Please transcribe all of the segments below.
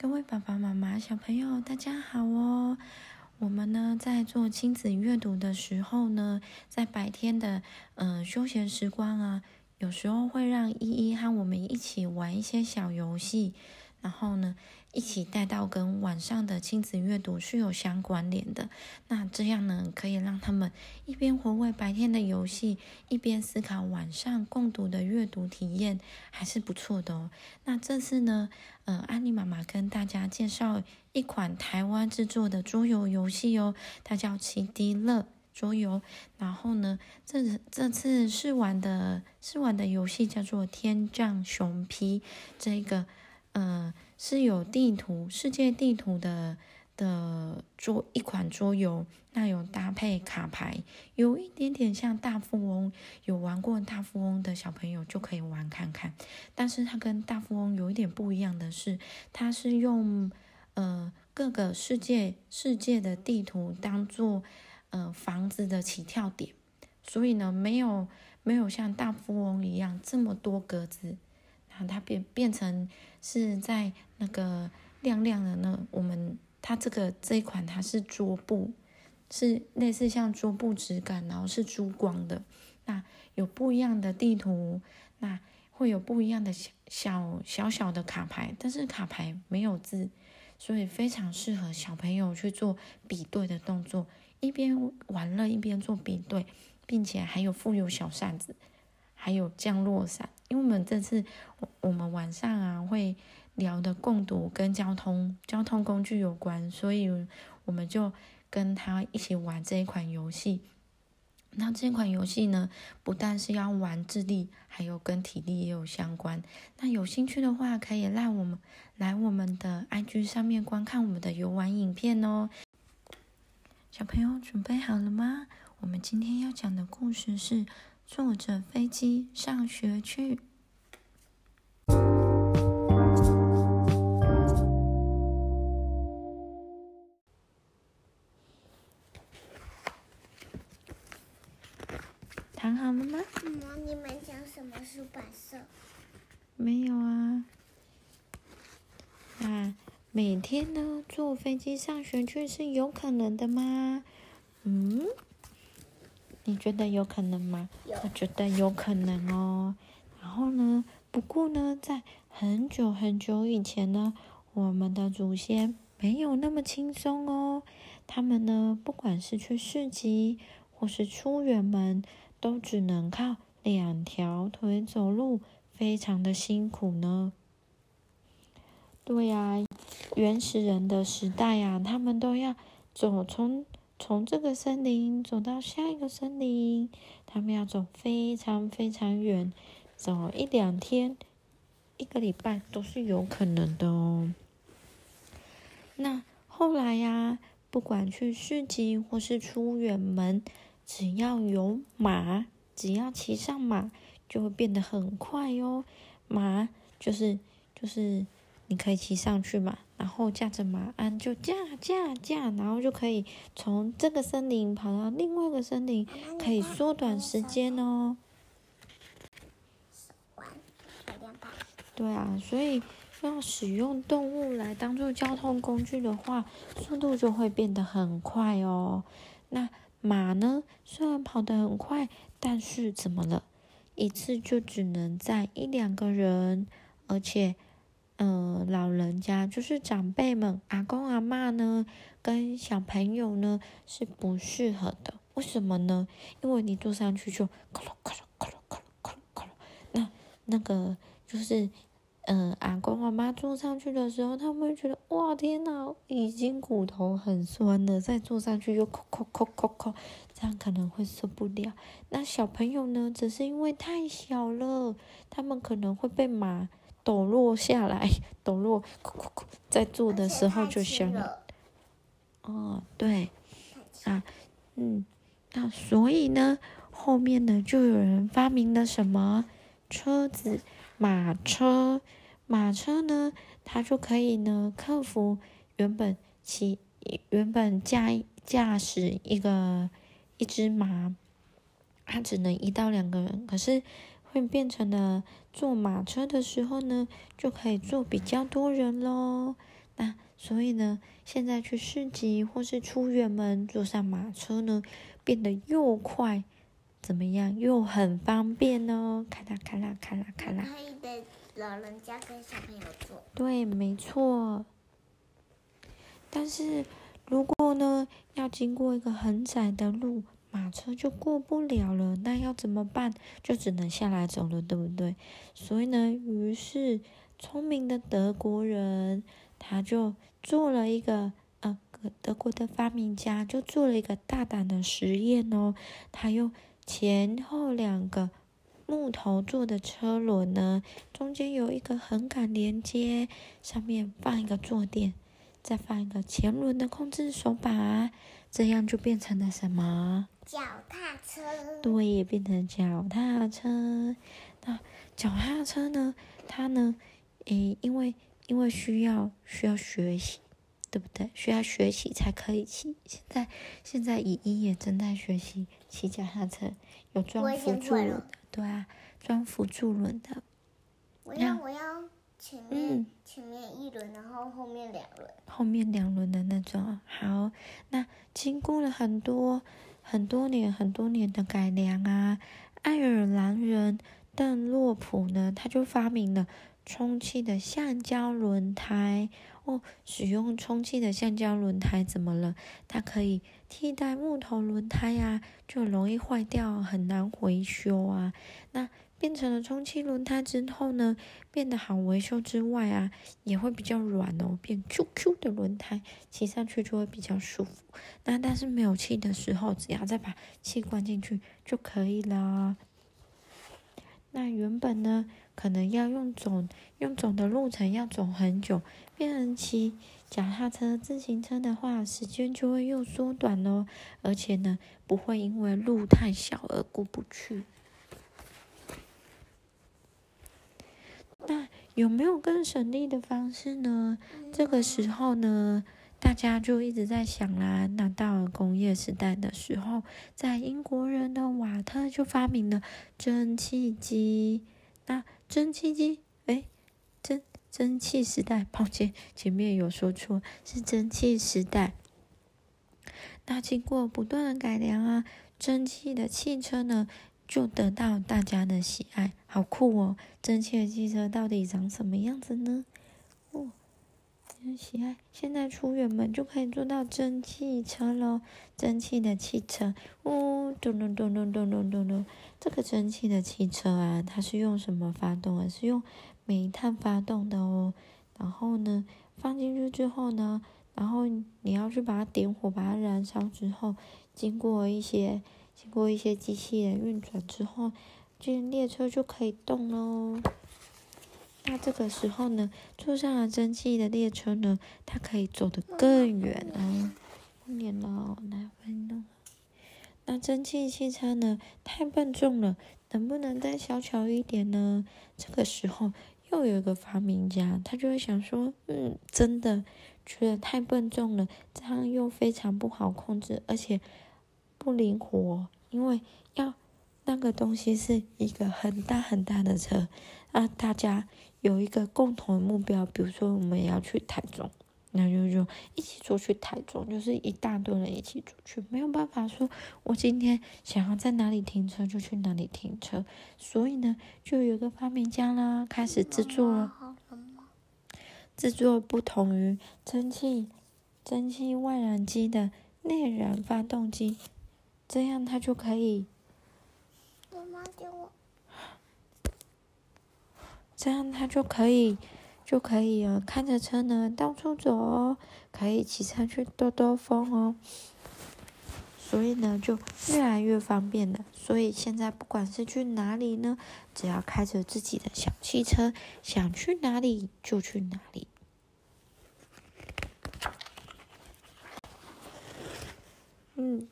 各位爸爸妈妈、小朋友，大家好哦！我们呢在做亲子阅读的时候呢，在白天的呃休闲时光啊，有时候会让依依和我们一起玩一些小游戏。然后呢，一起带到跟晚上的亲子阅读是有相关联的。那这样呢，可以让他们一边回味白天的游戏，一边思考晚上共读的阅读体验，还是不错的哦。那这次呢，呃，安妮妈妈跟大家介绍一款台湾制作的桌游游戏哦，它叫奇迪乐桌游。然后呢，这这次试玩的试玩的游戏叫做天降熊皮，这个。呃，是有地图、世界地图的的桌一款桌游，那有搭配卡牌，有一点点像大富翁。有玩过大富翁的小朋友就可以玩看看。但是它跟大富翁有一点不一样的是，它是用呃各个世界世界的地图当做呃房子的起跳点，所以呢，没有没有像大富翁一样这么多格子。它变变成是在那个亮亮的那我们它这个这一款它是桌布，是类似像桌布质感，然后是珠光的。那有不一样的地图，那会有不一样的小小小小的卡牌，但是卡牌没有字，所以非常适合小朋友去做比对的动作，一边玩乐一边做比对，并且还有附有小扇子。还有降落伞，因为我们这次我我们晚上啊会聊的共读跟交通交通工具有关，所以我们就跟他一起玩这一款游戏。那这款游戏呢，不但是要玩智力，还有跟体力也有相关。那有兴趣的话，可以让我们来我们的 IG 上面观看我们的游玩影片哦。小朋友准备好了吗？我们今天要讲的故事是。坐着飞机上学去。躺好了吗？妈，你们讲什么是白色？没有啊。那每天呢，坐飞机上学去是有可能的吗？嗯。你觉得有可能吗？我觉得有可能哦。然后呢？不过呢，在很久很久以前呢，我们的祖先没有那么轻松哦。他们呢，不管是去市集或是出远门，都只能靠两条腿走路，非常的辛苦呢。对呀，原始人的时代呀，他们都要走从。从这个森林走到下一个森林，他们要走非常非常远，走一两天、一个礼拜都是有可能的哦。那后来呀，不管去市集或是出远门，只要有马，只要骑上马，就会变得很快哟。马就是就是。你可以骑上去嘛，然后驾着马鞍就驾驾驾，然后就可以从这个森林跑到另外一个森林，可以缩短时间哦。对啊，所以要使用动物来当做交通工具的话，速度就会变得很快哦。那马呢？虽然跑得很快，但是怎么了？一次就只能载一两个人，而且。嗯老人家就是长辈们阿公阿嬷呢跟小朋友呢是不适合的。为什么呢？因为你坐上去就咯咯咯咯咯咯咯咯咯咯咯那那个就是嗯阿公阿妈坐上去的时候他们觉得哇天呐已经骨头很酸了再坐上去又扣扣扣扣扣这样可能会受不了。那小朋友呢只是因为太小了他们可能会被马抖落下来，抖落，在做的时候就想，哦，对，啊，嗯，那所以呢，后面呢就有人发明了什么车子，马车，马车呢，它就可以呢克服原本骑原本驾驾驶一个一只马，它只能一到两个人，可是。会变成了坐马车的时候呢，就可以坐比较多人喽。那所以呢，现在去市集或是出远门，坐上马车呢，变得又快，怎么样？又很方便哦！咔啦咔啦咔啦咔啦。可以的，老人家跟小朋友坐。对，没错。但是如果呢，要经过一个很窄的路，马车就过不了了，那要怎么办？就只能下来走了，对不对？所以呢，于是聪明的德国人他就做了一个，呃，德国的发明家就做了一个大胆的实验哦。他用前后两个木头做的车轮呢，中间有一个横杆连接，上面放一个坐垫，再放一个前轮的控制手把，这样就变成了什么？脚踏车。对，也变成脚踏车。那脚踏车呢？它呢？诶，因为因为需要需要学习，对不对？需要学习才可以骑。现在现在依依也正在学习骑脚踏车，有装辅助轮的，对啊，装辅助轮的。我要我要前面前面一轮，然后后面两轮。后面两轮的那种。好，那经过了很多。很多年、很多年的改良啊，爱尔兰人邓洛普呢，他就发明了充气的橡胶轮胎。哦，使用充气的橡胶轮胎怎么了？它可以替代木头轮胎呀，就容易坏掉，很难维修啊。那变成了充气轮胎之后呢，变得好维修之外啊，也会比较软哦，变 Q Q 的轮胎，骑上去就会比较舒服。那但是没有气的时候，只要再把气灌进去就可以啦。那原本呢，可能要用走用走的路程要走很久，变成骑脚踏车、自行车的话，时间就会又缩短哦，而且呢，不会因为路太小而过不去。那有没有更省力的方式呢？这个时候呢，大家就一直在想啦。那到了工业时代的时候，在英国人的瓦特就发明了蒸汽机。那蒸汽机，哎，蒸蒸汽时代，抱歉，前面有说错，是蒸汽时代。那经过不断的改良啊，蒸汽的汽车呢？就得到大家的喜爱，好酷哦！蒸汽的汽车到底长什么样子呢？哦，很喜爱。现在出远门就可以坐到蒸汽车喽，蒸汽的汽车，哦，咚咚咚咚咚咚咚咚。这个蒸汽的汽车啊，它是用什么发动啊？是用煤炭发动的哦。然后呢，放进去之后呢，然后你要去把它点火，把它燃烧之后，经过一些。经过一些机器人运转之后，这列车就可以动喽。那这个时候呢，坐上了蒸汽的列车呢，它可以走得更远啊。远了，来分动。那蒸汽汽车呢，太笨重了，能不能再小巧一点呢？这个时候又有一个发明家，他就会想说，嗯，真的觉得太笨重了，这样又非常不好控制，而且。不灵活，因为要那个东西是一个很大很大的车，那大家有一个共同的目标，比如说我们要去台中，那就就一起出去台中，就是一大堆人一起出去，没有办法说我今天想要在哪里停车就去哪里停车，所以呢，就有个发明家啦，开始制作了，制作不同于蒸汽蒸汽外燃机的内燃发动机。这样他就可以，这样他就可以，就可以啊，开着车呢到处走哦，可以骑车去兜兜风哦。所以呢，就越来越方便了。所以现在不管是去哪里呢，只要开着自己的小汽车，想去哪里就去哪里。嗯。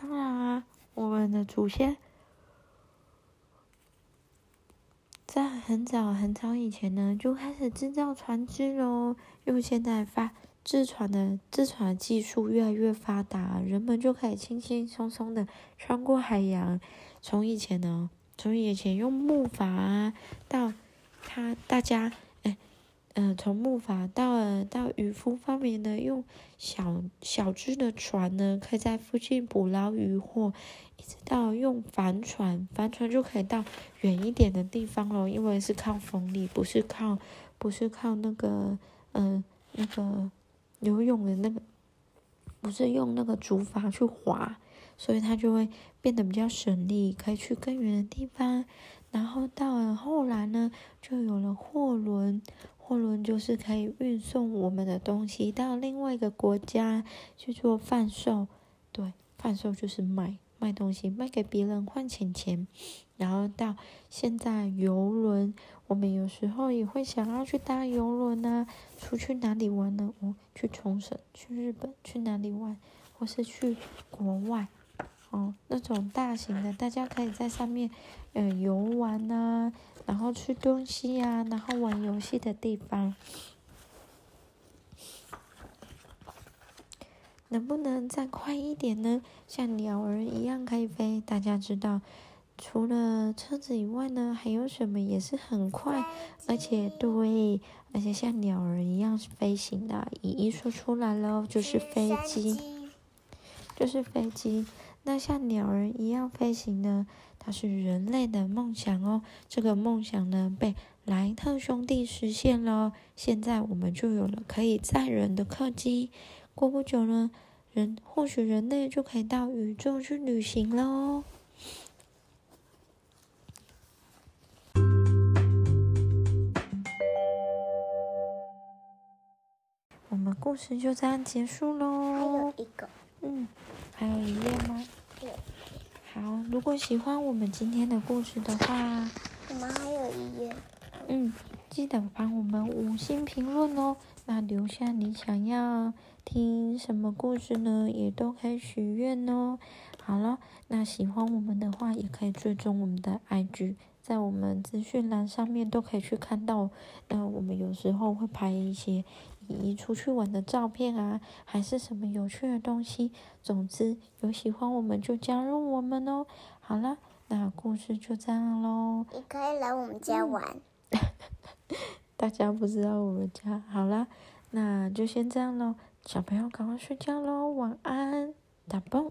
当然啊，我们的祖先在很早很早以前呢，就开始制造船只喽。因为现在发制船的制船技术越来越发达，人们就可以轻轻松松的穿过海洋。从以前呢，从以前用木筏啊到他大家哎，嗯，从木筏到了到渔夫方面呢用小小只的船呢，可以在附近捕捞渔获，一直到用帆船，帆船就可以到远一点的地方咯，因为是靠风力，不是靠不是靠那个嗯那个游泳的那个，不是用那个竹筏去划，所以它就会变得比较省力，可以去更远的地方。然后到了后来呢，就有了货轮。货轮就是可以运送我们的东西到另外一个国家去做贩售，对，贩售就是卖卖东西，卖给别人换钱钱。然后到现在游轮，我们有时候也会想要去搭游轮啊，出去哪里玩呢？哦，去冲绳，去日本，去哪里玩？或是去国外。哦，那种大型的，大家可以在上面，呃，游玩呐，然后吃东西呀，然后玩游戏的地方，能不能再快一点呢？像鸟儿一样可以飞？大家知道，除了车子以外呢，还有什么也是很快，而且对，而且像鸟儿一样飞行的？一一说出来了，就是飞机，就是飞机。那像鸟儿一样飞行呢？它是人类的梦想哦。这个梦想呢，被莱特兄弟实现了。现在我们就有了可以载人的客机。过不久呢，人或许人类就可以到宇宙去旅行喽。我们故事就这样结束喽。还有一个。嗯，还有一页吗？对。好，如果喜欢我们今天的故事的话，我们还有一页。嗯，记得帮我们五星评论哦。那留下你想要听什么故事呢？也都可以许愿哦。好了，那喜欢我们的话，也可以追踪我们的 IG。在我们资讯栏上面都可以去看到，那我们有时候会拍一些姨出去玩的照片啊，还是什么有趣的东西。总之，有喜欢我们就加入我们哦。好了，那故事就这样喽。你可以来我们家玩。大家不知道我们家。好了，那就先这样喽。小朋友赶快睡觉喽，晚安，打蹦。